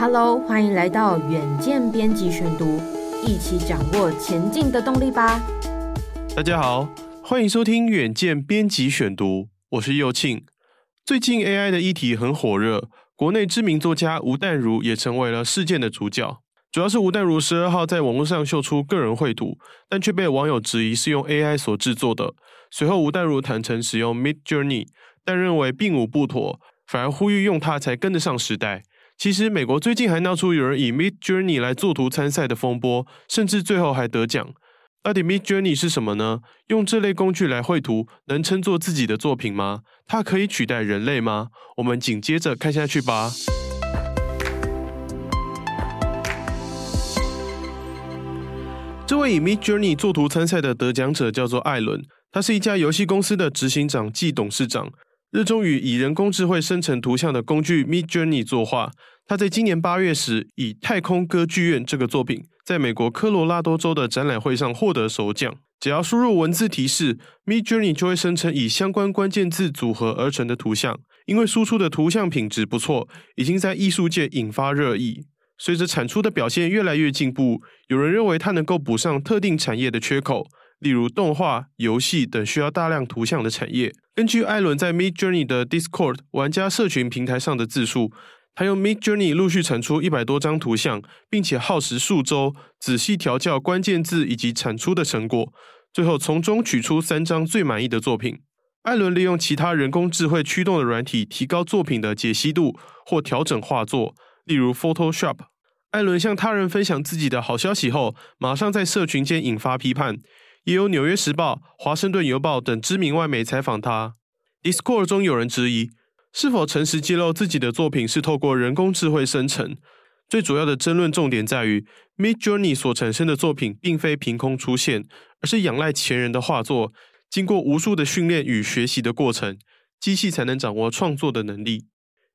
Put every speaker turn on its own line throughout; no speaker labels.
Hello，欢迎来到远见编辑选读，一起掌握前进的动力吧。
大家好，欢迎收听远见编辑选读，我是佑庆。最近 AI 的议题很火热，国内知名作家吴淡如也成为了事件的主角。主要是吴淡如十二号在网络上秀出个人绘图，但却被网友质疑是用 AI 所制作的。随后吴淡如坦承使用 Midjourney，但认为并无不妥，反而呼吁用它才跟得上时代。其实，美国最近还闹出有人以 Midjourney 来作图参赛的风波，甚至最后还得奖。到底 Midjourney 是什么呢？用这类工具来绘图，能称作自己的作品吗？它可以取代人类吗？我们紧接着看下去吧。这位以 Midjourney 作图参赛的得奖者叫做艾伦，他是一家游戏公司的执行长暨董事长。热衷于以人工智慧生成图像的工具 Midjourney 作画。他在今年八月时，以《太空歌剧院》这个作品，在美国科罗拉多州的展览会上获得首奖。只要输入文字提示，Midjourney 就会生成以相关关键字组合而成的图像。因为输出的图像品质不错，已经在艺术界引发热议。随着产出的表现越来越进步，有人认为它能够补上特定产业的缺口。例如动画、游戏等需要大量图像的产业。根据艾伦在 Midjourney 的 Discord 玩家社群平台上的自述，他用 Midjourney 陆续产出一百多张图像，并且耗时数周，仔细调校关键字以及产出的成果，最后从中取出三张最满意的作品。艾伦利用其他人工智慧驱动的软体，提高作品的解析度或调整画作，例如 Photoshop。艾伦向他人分享自己的好消息后，马上在社群间引发批判。也有《纽约时报》、《华盛顿邮报》等知名外媒采访他。Discord 中有人质疑，是否诚实揭露自己的作品是透过人工智慧生成。最主要的争论重点在于，Midjourney 所产生的作品并非凭空出现，而是仰赖前人的画作，经过无数的训练与学习的过程，机器才能掌握创作的能力。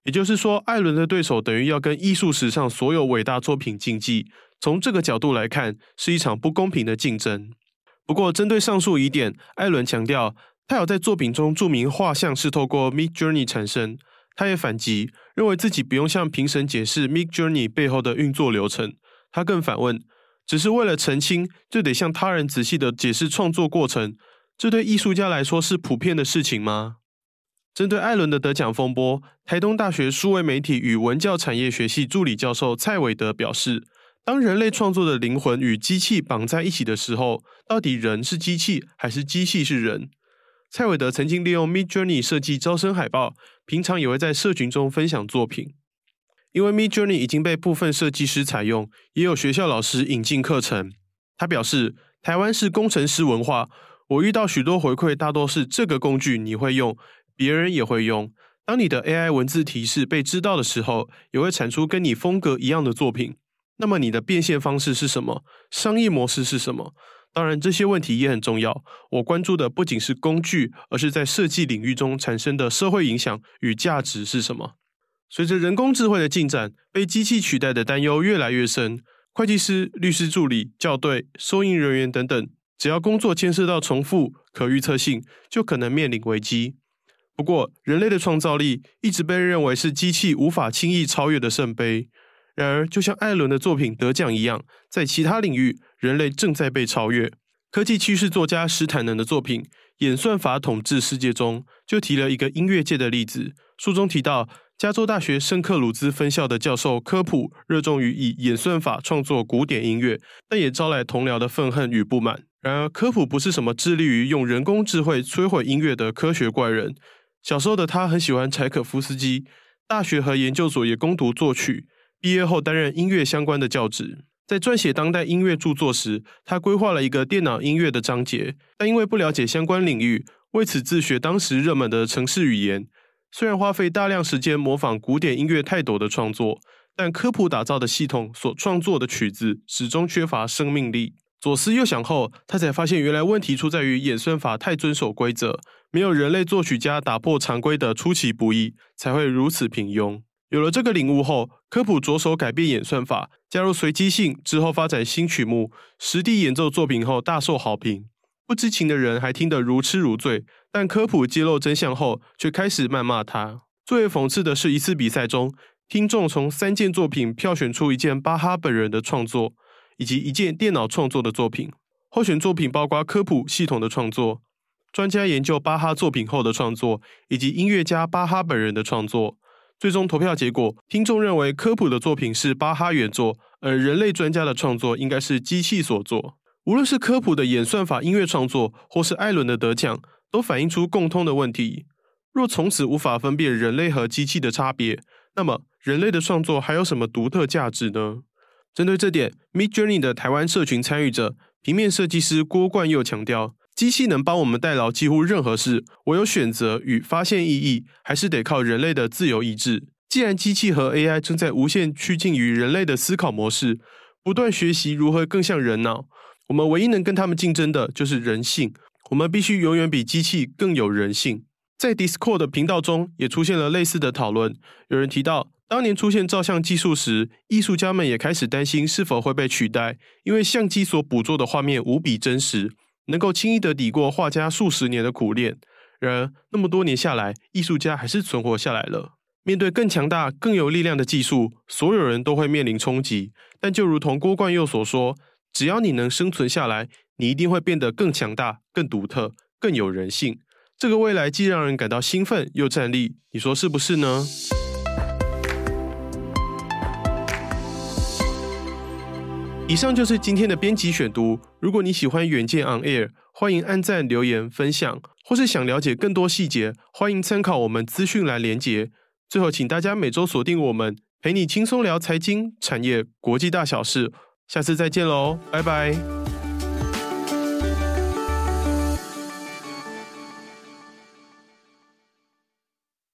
也就是说，艾伦的对手等于要跟艺术史上所有伟大作品竞技。从这个角度来看，是一场不公平的竞争。不过，针对上述疑点，艾伦强调，他有在作品中注明画像是透过 Midjourney 产生。他也反击，认为自己不用向评审解释 Midjourney 背后的运作流程。他更反问，只是为了澄清，就得向他人仔细地解释创作过程，这对艺术家来说是普遍的事情吗？针对艾伦的得奖风波，台东大学数位媒体与文教产业学系助理教授蔡伟德表示。当人类创作的灵魂与机器绑在一起的时候，到底人是机器还是机器是人？蔡伟德曾经利用 Midjourney 设计招生海报，平常也会在社群中分享作品。因为 Midjourney 已经被部分设计师采用，也有学校老师引进课程。他表示：“台湾是工程师文化，我遇到许多回馈，大多是这个工具你会用，别人也会用。当你的 AI 文字提示被知道的时候，也会产出跟你风格一样的作品。”那么你的变现方式是什么？商业模式是什么？当然，这些问题也很重要。我关注的不仅是工具，而是在设计领域中产生的社会影响与价值是什么。随着人工智慧的进展，被机器取代的担忧越来越深。会计师、律师助理、校对、收银人员等等，只要工作牵涉到重复、可预测性，就可能面临危机。不过，人类的创造力一直被认为是机器无法轻易超越的圣杯。然而，就像艾伦的作品得奖一样，在其他领域，人类正在被超越。科技趋势作家史坦能的作品《演算法统治世界》中，就提了一个音乐界的例子。书中提到，加州大学圣克鲁兹分校的教授科普热衷于以演算法创作古典音乐，但也招来同僚的愤恨与不满。然而，科普不是什么致力于用人工智慧摧毁音乐的科学怪人。小时候的他很喜欢柴可夫斯基，大学和研究所也攻读作曲。毕业后担任音乐相关的教职，在撰写当代音乐著作时，他规划了一个电脑音乐的章节，但因为不了解相关领域，为此自学当时热门的城市语言。虽然花费大量时间模仿古典音乐泰斗的创作，但科普打造的系统所创作的曲子始终缺乏生命力。左思右想后，他才发现原来问题出在于演算法太遵守规则，没有人类作曲家打破常规的出其不意，才会如此平庸。有了这个领悟后，科普着手改变演算法，加入随机性，之后发展新曲目，实地演奏作品后大受好评。不知情的人还听得如痴如醉，但科普揭露真相后，却开始谩骂他。最为讽刺的是，一次比赛中，听众从三件作品票选出一件巴哈本人的创作，以及一件电脑创作的作品。候选作品包括科普系统的创作、专家研究巴哈作品后的创作，以及音乐家巴哈本人的创作。最终投票结果，听众认为科普的作品是巴哈原作，而人类专家的创作应该是机器所作。无论是科普的演算法音乐创作，或是艾伦的得奖，都反映出共通的问题。若从此无法分辨人类和机器的差别，那么人类的创作还有什么独特价值呢？针对这点，Midjourney 的台湾社群参与者平面设计师郭冠佑强调：机器能帮我们代劳几乎任何事，唯有选择与发现意义，还是得靠人类的自由意志。既然机器和 AI 正在无限趋近于人类的思考模式，不断学习如何更像人脑。我们唯一能跟他们竞争的就是人性。我们必须永远比机器更有人性。在 Discord 的频道中也出现了类似的讨论。有人提到，当年出现照相技术时，艺术家们也开始担心是否会被取代，因为相机所捕捉的画面无比真实，能够轻易地抵过画家数十年的苦练。然而，那么多年下来，艺术家还是存活下来了。面对更强大、更有力量的技术，所有人都会面临冲击。但就如同郭冠佑所说。只要你能生存下来，你一定会变得更强大、更独特、更有人性。这个未来既让人感到兴奋又战栗，你说是不是呢？以上就是今天的编辑选读。如果你喜欢远见 On Air，欢迎按赞、留言、分享，或是想了解更多细节，欢迎参考我们资讯栏连结。最后，请大家每周锁定我们，陪你轻松聊财经、产业、国际大小事。下次再见喽，拜拜。